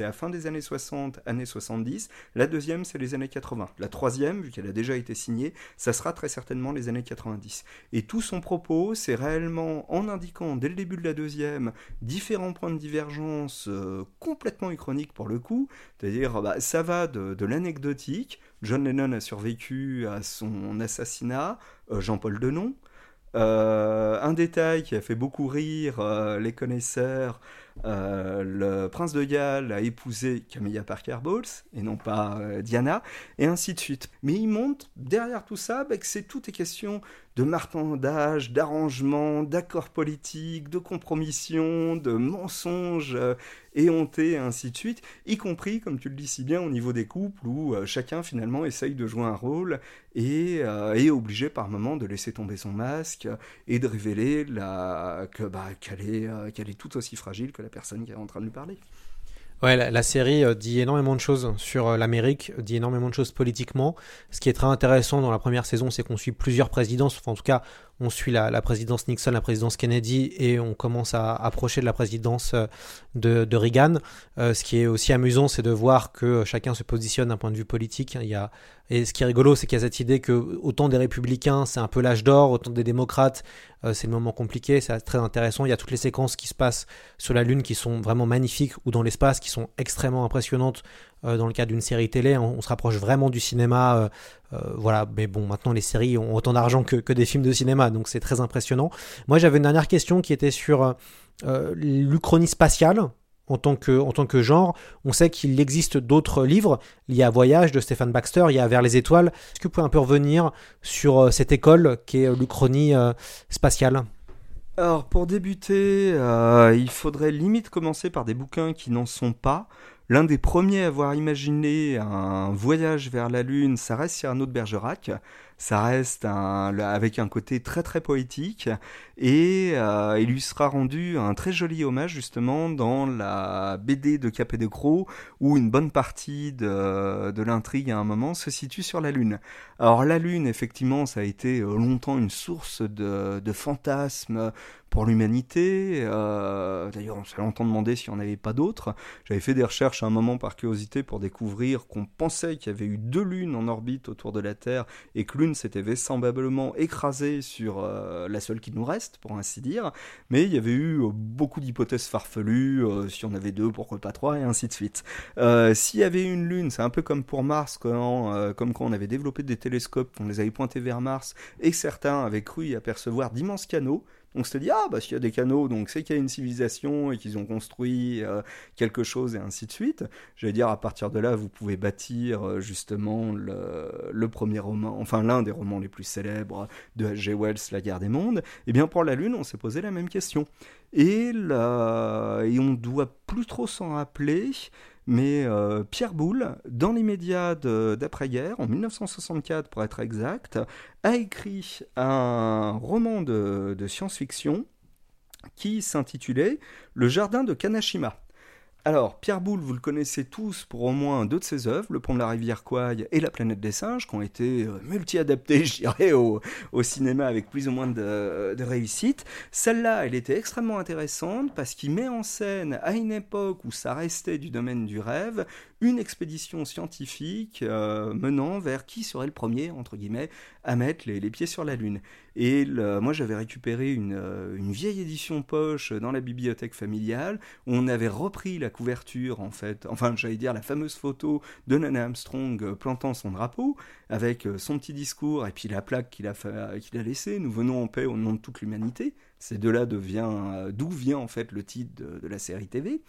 la fin des années 60, années 70. La deuxième, c'est les années 80. La troisième, vu qu'elle a déjà été signée, ça sera très certainement les années 90. Et tout son propos, c'est réellement en indiquant dès le début de la deuxième différents points de divergence euh, complètement uchroniques pour le coup. C'est-à-dire, bah, ça va de, de l'anecdotique. John Lennon a survécu à son assassinat. Euh, Jean-Paul Denon. Euh, un détail qui a fait beaucoup rire euh, les connaisseurs, le prince de Galles a épousé Camilla Parker Bowles et non pas Diana, et ainsi de suite. Mais il montre derrière tout ça bah, que c'est tout est question de marchandage, d'arrangement, d'accords politiques, de compromission, de mensonges euh, éhontés et ainsi de suite, y compris, comme tu le dis si bien, au niveau des couples où euh, chacun finalement essaye de jouer un rôle et euh, est obligé par moment de laisser tomber son masque et de révéler la... que bah, qu'elle est, qu'elle est tout aussi fragile que la personne qui est en train de lui parler. Ouais, la, série euh, dit énormément de choses sur euh, l'Amérique, dit énormément de choses politiquement. Ce qui est très intéressant dans la première saison, c'est qu'on suit plusieurs présidences. Enfin, en tout cas, on suit la, la, présidence Nixon, la présidence Kennedy, et on commence à approcher de la présidence euh, de, Reagan. Euh, ce qui est aussi amusant, c'est de voir que chacun se positionne d'un point de vue politique. Et ce qui est rigolo, c'est qu'il y a cette idée que autant des républicains, c'est un peu l'âge d'or, autant des démocrates, euh, c'est le moment compliqué. C'est très intéressant. Il y a toutes les séquences qui se passent sur la Lune qui sont vraiment magnifiques, ou dans l'espace qui sont extrêmement impressionnantes dans le cadre d'une série télé. On, se rapproche vraiment du cinéma. Euh, euh, voilà, mais bon, maintenant les séries ont autant d'argent que, des films de cinéma, donc c'est très impressionnant. Moi, j'avais une dernière question qui était sur l'Uchronie spatiale. En tant, que, en tant que genre, on sait qu'il existe d'autres livres. Il y a Voyage de Stéphane Baxter, il y a Vers les étoiles. Est-ce que vous pouvez un peu revenir sur cette école qui est l'Uchronie spatiale? Alors pour débuter, euh, il faudrait limite commencer par des bouquins qui n'en sont pas. L'un des premiers à avoir imaginé un voyage vers la Lune, ça reste Cyrano de Bergerac. ça reste avec un côté très très poétique et euh, il lui sera rendu un très joli hommage justement dans la BD de Capet de Croc où une bonne partie de, l'intrigue à un moment se situe sur la Lune. Alors la Lune, effectivement, ça a été euh, longtemps une source de fantasmes pour l'humanité. Euh, D'ailleurs, on s'est longtemps demandé s'il n'y en avait pas d'autres. J'avais fait des recherches à un moment par curiosité pour découvrir qu'on pensait qu'il y avait eu deux lunes en orbite autour de la Terre et que l'une s'était vraisemblablement écrasée sur euh, la seule qui nous reste, pour ainsi dire. Mais il y avait eu euh, beaucoup d'hypothèses farfelues, si on avait deux, pourquoi pas trois, et ainsi de suite. S'il y avait une lune, c'est un peu comme pour Mars, quand, comme quand on avait développé des télescopes, on les avait pointés vers Mars, et certains avaient cru y apercevoir d'immenses canaux. On se dit, ah, bah, s'il y a des canaux, donc c'est qu'il y a une civilisation et qu'ils ont construit euh, quelque chose et ainsi de suite. J'allais dire, à partir de là, vous pouvez bâtir euh, justement le, premier roman, enfin l'un des romans les plus célèbres de H.G. Wells, La guerre des mondes. Eh bien pour la Lune, on s'est posé la même question. Et, la... et on doit plus trop s'en rappeler, mais euh, Pierre Boulle, dans l'immédiat d'après-guerre, en 1964 pour être exact, a écrit un roman de science-fiction qui s'intitulait Le jardin de Kanashima. Alors, Pierre Boulle, vous le connaissez tous pour au moins deux de ses œuvres, Le pont de la rivière Kwai et La planète des singes, qui ont été euh, multi-adaptées, je dirais, au, cinéma avec plus ou moins de, de réussite. Celle-là, elle était extrêmement intéressante parce qu'il met en scène, à une époque où ça restait du domaine du rêve, une expédition scientifique euh, menant vers qui serait le premier, entre guillemets, à mettre les, pieds sur la Lune. Et moi, j'avais récupéré une, euh, une, vieille édition poche dans la bibliothèque familiale où on avait repris la couverture, en fait, enfin, j'allais dire la fameuse photo de Nana Armstrong plantant son drapeau avec euh, son petit discours et puis la plaque qu'il a, qu'il a laissée Nous venons en paix au nom de toute l'humanité. C'est de là devient d'où vient en fait le titre de, la série TV.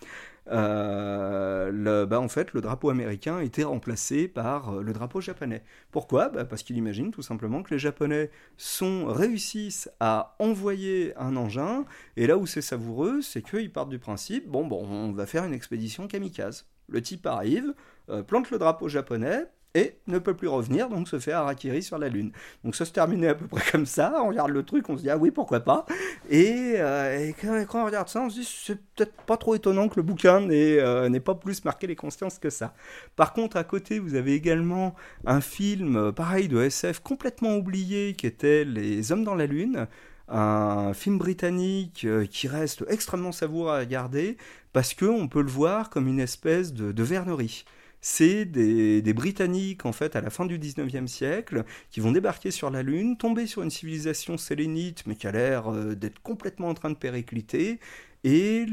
Euh, le, bah, le drapeau américain était remplacé par le drapeau japonais. Pourquoi? Bah, Parce qu'il imagine tout simplement que les Japonais sont, réussissent à envoyer un engin, et là où c'est savoureux, c'est qu'ils partent du principe, bon, bon, on va faire une expédition kamikaze. Le type arrive, euh, plante le drapeau japonais, et ne peut plus revenir, donc se fait harakiri sur la Lune. Donc ça se terminait à peu près comme ça, on regarde le truc, on se dit ah oui pourquoi pas, et, euh, quand, on regarde ça, on se dit c'est peut-être pas trop étonnant que le bouquin n'ait euh, pas plus marqué les consciences que ça. Par contre à côté vous avez également un film euh, pareil de SF complètement oublié qui était Les Hommes dans la Lune, un film britannique qui reste extrêmement savoureux à regarder parce qu'on peut le voir comme une espèce de, de vernerie c'est des, Britanniques, en fait, à la fin du 19e siècle, qui vont débarquer sur la Lune, tomber sur une civilisation sélénite, mais qui a l'air euh, d'être complètement en train de péricliter, et,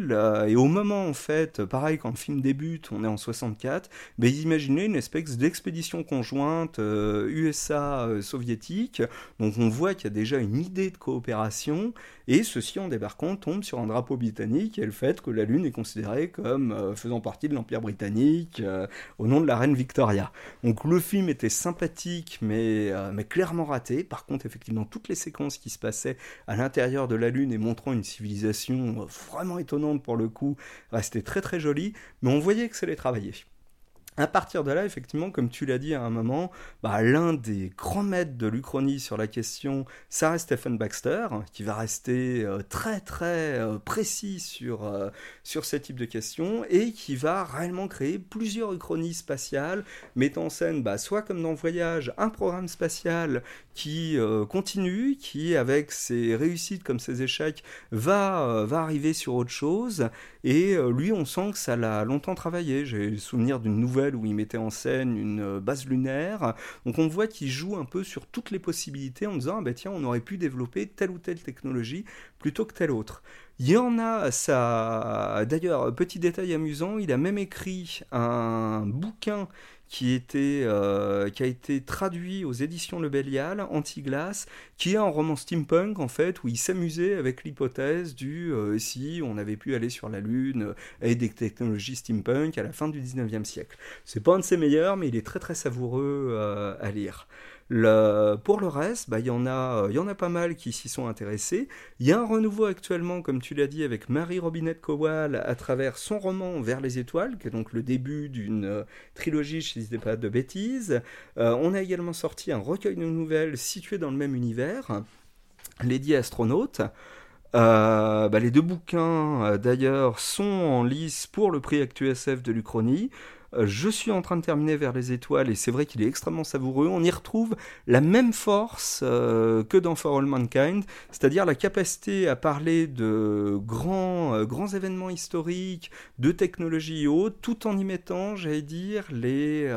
au moment, en fait, pareil, quand le film débute, on est en 64, ben, imaginez une espèce d'expédition conjointe euh, USA-soviétique. Donc on voit qu'il y a déjà une idée de coopération, et ceci, en débarquant, tombe sur un drapeau britannique et le fait que la Lune est considérée comme euh, faisant partie de l'Empire britannique euh, au nom de la reine Victoria. Donc le film était sympathique, mais, euh, mais clairement raté. Par contre, effectivement, toutes les séquences qui se passaient à l'intérieur de la Lune et montrant une civilisation vraiment étonnante pour le coup, restaient très très jolies, mais on voyait que ça allait travailler. À partir de là, effectivement, comme tu l'as dit à un moment, bah, l'un des grands maîtres de l'Uchronie sur la question, ça reste Stephen Baxter, qui va rester euh, très très euh, précis sur, euh, sur ce type de questions et qui va réellement créer plusieurs Uchronies spatiales, mettant en scène, bah, soit comme dans Voyage, un programme spatial qui continue, qui avec ses réussites comme ses échecs va, va arriver sur autre chose. Et lui, on sent que ça l'a longtemps travaillé. J'ai le souvenir d'une nouvelle où il mettait en scène une base lunaire. Donc on voit qu'il joue un peu sur toutes les possibilités en disant ah ben tiens on aurait pu développer telle ou telle technologie plutôt que telle autre. Il y en a ça. D'ailleurs petit détail amusant, il a même écrit un bouquin euh, qui a été traduit aux éditions Le Bélial, Anti-Glace, qui est un roman steampunk en fait, où il s'amusait avec l'hypothèse du euh, si on avait pu aller sur la Lune avec des technologies steampunk à la fin du 19e siècle. C'est pas un de ses meilleurs, mais il est très très savoureux euh, à lire. Pour le reste, bah, il y, en a, il y en a pas mal qui s'y sont intéressés. Il y a un renouveau actuellement, comme tu l'as dit, avec Marie Robinette Kowal à travers son roman Vers les étoiles, qui est donc le début d'une euh, trilogie, je ne dis pas de bêtises. Euh, on a également sorti un recueil de nouvelles situé dans le même univers, Lady Astronaute. Euh, bah, les deux bouquins, d'ailleurs, sont en lice pour le prix ActuSF de l'Uchronie. Euh, je suis en train de terminer vers les étoiles et c'est vrai qu'il est extrêmement savoureux. On y retrouve la même force euh, que dans For All Mankind, c'est-à-dire la capacité à parler de grands, euh, grands événements historiques, de technologie haute, tout en y mettant, j'allais dire, les,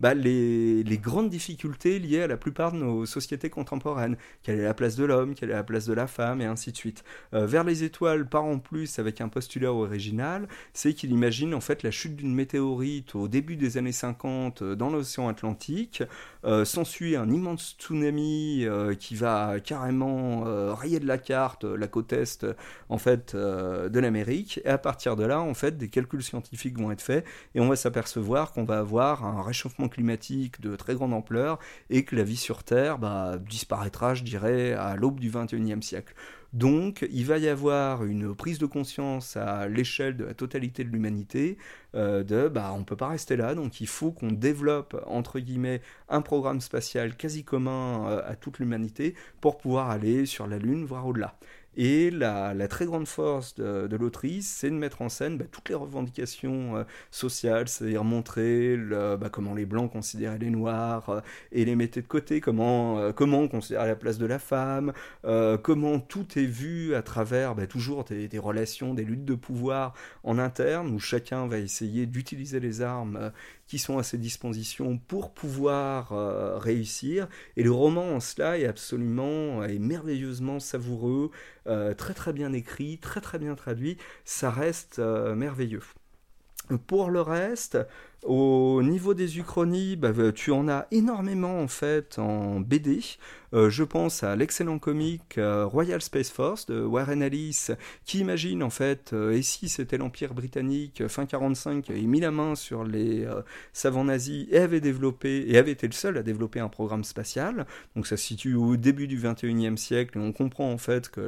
bah, les, les, grandes difficultés liées à la plupart de nos sociétés contemporaines. Quelle est la place de l'homme, quelle est la place de la femme, et ainsi de suite. vers les étoiles, par en plus avec un postulat original, c'est qu'il imagine en fait la chute d'une météorite au début des années 50 euh, dans l'océan Atlantique. Euh, s'ensuit un immense tsunami euh, qui va carrément rayer de la carte la côte est en fait de l'Amérique. Et à partir de là, en fait, des calculs scientifiques vont être faits et on va s'apercevoir qu'on va avoir un réchauffement climatique de très grande ampleur et que la vie sur Terre bah, disparaîtra, je dirais, à l'aube du 21e siècle. Donc, il va y avoir une prise de conscience à l'échelle de la totalité de l'humanité euh, de bah on peut pas rester là, donc il faut qu'on développe entre guillemets un programme spatial quasi commun euh, à toute l'humanité pour pouvoir aller sur la Lune, voire au-delà. Et la, très grande force de, l'autrice, c'est de mettre en scène bah, toutes les revendications euh, sociales, c'est-à-dire montrer bah, comment les blancs considéraient les noirs euh, et les mettaient de côté, comment, euh, comment on considérait la place de la femme, comment tout est vu à travers bah, toujours des, des, relations, des luttes de pouvoir en interne, où chacun va essayer d'utiliser les armes sont à ses dispositions pour pouvoir euh, réussir. Et le roman en cela est absolument et merveilleusement savoureux, euh, très très bien écrit, très très bien traduit. Ça reste euh, merveilleux. Pour le reste, au niveau des uchronies, bah, tu en as énormément en fait en BD. Euh, je pense à l'excellent comique euh, Royal Space Force de Warren Ellis, qui imagine en fait, euh, et si c'était l'Empire britannique fin 45 qui avait mis la main sur les savants nazis et avait développé, et avait été le seul à développer un programme spatial. Donc ça se situe au début du 21e siècle, et on comprend en fait que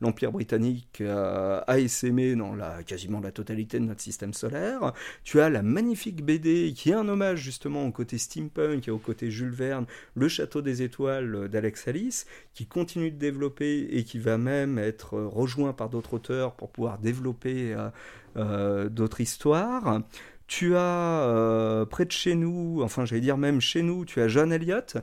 l'Empire britannique a essaimé dans la, quasiment la totalité de notre système solaire. Tu as la magnifique BD qui est un hommage justement au côté steampunk et au côté Jules Verne, Le Château des Étoiles d'Alex Alice, qui continue de développer et qui va même être rejoint par d'autres auteurs pour pouvoir développer euh, euh, d'autres histoires. Tu as euh, près de chez nous, enfin j'allais dire même chez nous, tu as John Elliott,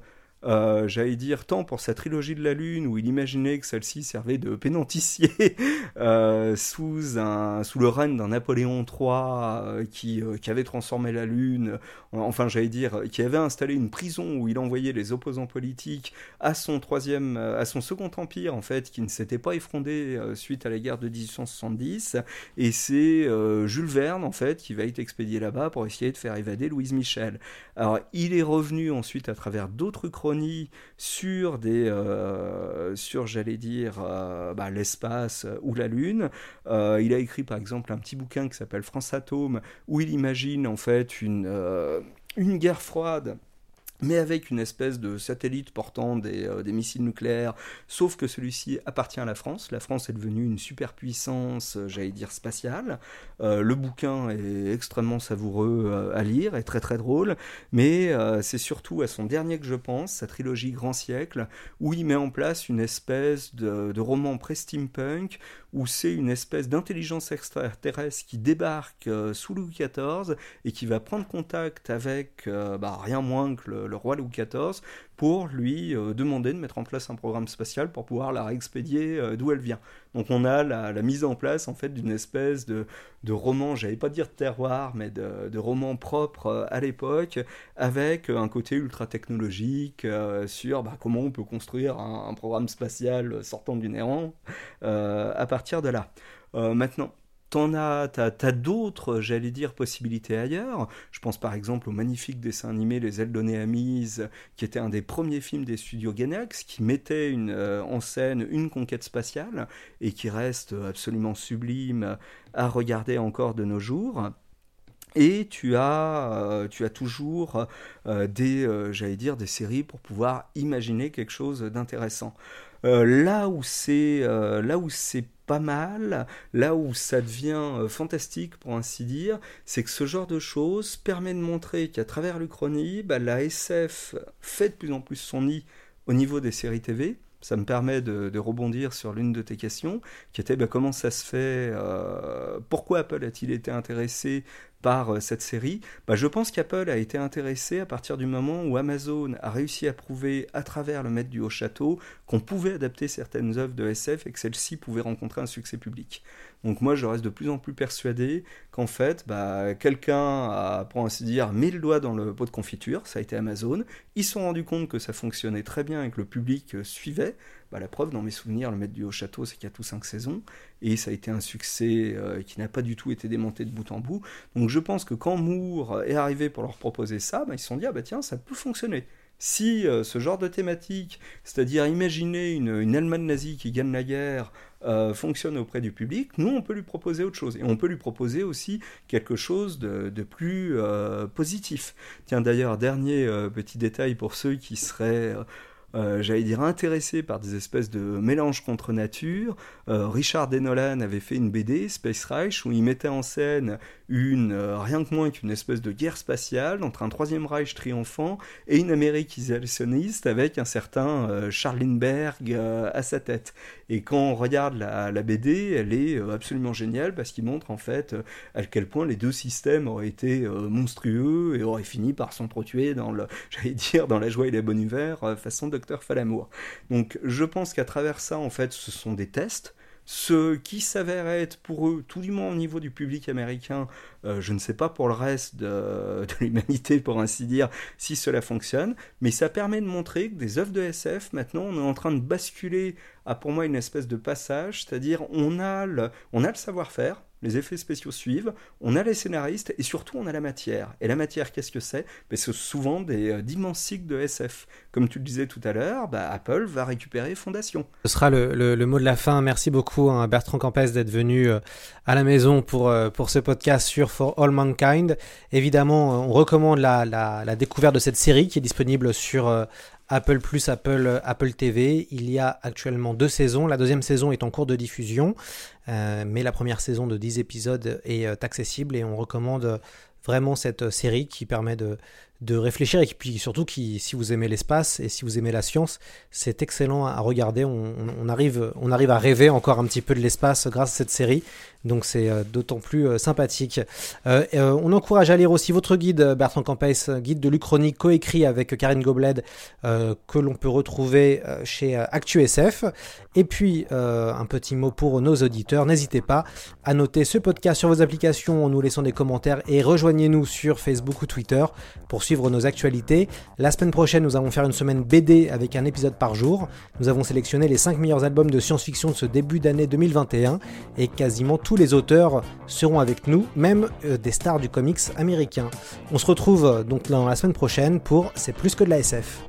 euh, j'allais dire tant pour sa trilogie de la Lune où il imaginait que celle-ci servait de pénanticier euh, sous, un, sous le règne d'un Napoléon III euh, qui, qui, avait transformé la Lune, enfin j'allais dire, qui avait installé une prison où il envoyait les opposants politiques à son troisième, à son second empire en fait, qui ne s'était pas effondré suite à la guerre de 1870, et c'est Jules Verne en fait qui va être expédié là-bas pour essayer de faire évader Louise Michel. Alors il est revenu ensuite à travers d'autres sur des, euh, sur j'allais dire euh, bah, l'espace ou la Lune. Euh, il a écrit par exemple un petit bouquin qui s'appelle France Atome où il imagine en fait une une guerre froide mais avec une espèce de satellite portant euh, des, missiles nucléaires, sauf que celui-ci appartient à la France. La France est devenue une superpuissance, euh, j'allais dire, spatiale. Euh, le bouquin est extrêmement savoureux à lire et très très drôle, mais c'est surtout à son dernier que je pense, sa trilogie Grand Siècle, où il met en place une espèce de, de roman pré-steampunk, où c'est une espèce d'intelligence extraterrestre qui débarque sous Louis XIV et qui va prendre contact avec bah, rien moins que le roi Louis XIV pour lui euh, demander de mettre en place un programme spatial pour pouvoir la réexpédier euh, d'où elle vient. Donc on a la, mise en place en fait d'une espèce de, de roman, j'allais pas dire terroir, mais de, de roman propre euh, à l'époque, avec un côté ultra technologique sur bah, comment on peut construire un, programme spatial sortant du néant à partir de là. maintenant, T'en as, t'as, d'autres, j'allais dire, possibilités ailleurs. Je pense par exemple au magnifique dessin animé Les ailes données à mise, qui était un des premiers films des studios Gainax, qui mettait euh, en scène une conquête spatiale et qui reste absolument sublime à regarder encore de nos jours. Et tu as, euh, tu as toujours euh, des, j'allais dire, des séries pour pouvoir imaginer quelque chose d'intéressant. là où c'est, là où c'est pas mal, là où ça devient fantastique pour ainsi dire, c'est que ce genre de choses permet de montrer qu'à travers l'Uchronie, bah, la SF fait de plus en plus son nid au niveau des séries TV ça me permet de, rebondir sur l'une de tes questions, qui était bah, comment ça se fait, euh, pourquoi Apple a-t-il été intéressé par euh, cette série. Bah, Je pense qu'Apple a été intéressé à partir du moment où Amazon a réussi à prouver à travers le maître du haut château qu'on pouvait adapter certaines œuvres de SF et que celles-ci pouvaient rencontrer un succès public. Donc moi je reste de plus en plus persuadé qu'en fait bah, quelqu'un a pour ainsi dire mis le doigt dans le pot de confiture, ça a été Amazon, ils se sont rendus compte que ça fonctionnait très bien et que le public euh, suivait, bah, la preuve, dans mes souvenirs, le maître du Haut-Château, c'est qu'il y a tout cinq saisons, et ça a été un succès euh, qui n'a pas du tout été démonté de bout en bout. Donc je pense que quand Moore est arrivé pour leur proposer ça, bah, ils se sont dit, ah bah tiens, ça peut fonctionner. Si euh, ce genre de thématique, c'est-à-dire imaginer une, une, Allemagne nazie qui gagne la guerre, euh, fonctionne auprès du public, nous on peut lui proposer autre chose. Et on peut lui proposer aussi quelque chose de, de plus positif. Tiens d'ailleurs, dernier petit détail pour ceux qui seraient euh, j'allais dire intéressé par des espèces de mélanges contre nature. Euh, Richard Denolan avait fait une BD, Space Reich, où il mettait en scène une, euh, rien que moins qu'une espèce de guerre spatiale entre un troisième Reich triomphant et une Amérique isolationniste avec un certain Charles Lindbergh à sa tête. Et quand on regarde la, BD, elle est absolument géniale parce qu'il montre en fait à quel point les deux systèmes auraient été monstrueux et auraient fini par s'entretuer dans le, j'allais dire, dans la joie et la bonne humeur façon docteur Falamour. Donc je pense qu'à travers ça, en fait, ce sont des tests. Ce qui s'avère être pour eux, tout du moins au niveau du public américain, euh, je ne sais pas pour le reste de, de l'humanité, pour ainsi dire, si cela fonctionne, mais ça permet de montrer que des œuvres de SF, maintenant, on est en train de basculer à pour moi une espèce de passage, c'est-à-dire on a le, on a le savoir-faire, les effets spéciaux suivent, on a les scénaristes et surtout on a la matière. Et la matière, qu'est-ce que c'est? Ben, C'est souvent des euh, d'immenses cycles de SF. Comme tu le disais tout à l'heure, bah, Apple va récupérer Fondation. Ce sera le, mot de la fin. Merci beaucoup à hein, Bertrand Campès d'être venu euh, à la maison pour, euh, pour ce podcast sur For All Mankind. Évidemment, on recommande la, la, découverte de cette série qui est disponible sur Apple Plus, Apple, Apple TV. Il y a actuellement deux saisons. La deuxième saison est en cours de diffusion, euh, mais la première saison de 10 épisodes est euh, accessible et on recommande vraiment cette série qui permet de, de réfléchir et puis surtout qui, si vous aimez l'espace et si vous aimez la science, c'est excellent à regarder. On, arrive, on arrive à rêver encore un petit peu de l'espace grâce à cette série, donc c'est euh, d'autant plus euh, sympathique. Euh, on encourage à lire aussi votre guide, Bertrand Campès, guide de l'Uchronie coécrit avec Karine Gobled, que l'on peut retrouver chez ActuSF. Et puis un petit mot pour nos auditeurs, n'hésitez pas à noter ce podcast sur vos applications en nous laissant des commentaires et rejoignez-nous sur Facebook ou Twitter pour nos actualités. La semaine prochaine, nous allons faire une semaine BD avec un épisode par jour. Nous avons sélectionné les 5 meilleurs albums de science-fiction de ce début d'année 2021 et quasiment tous les auteurs seront avec nous, même euh, des stars du comics américain. On se retrouve euh, donc dans la semaine prochaine pour C'est plus que de la SF.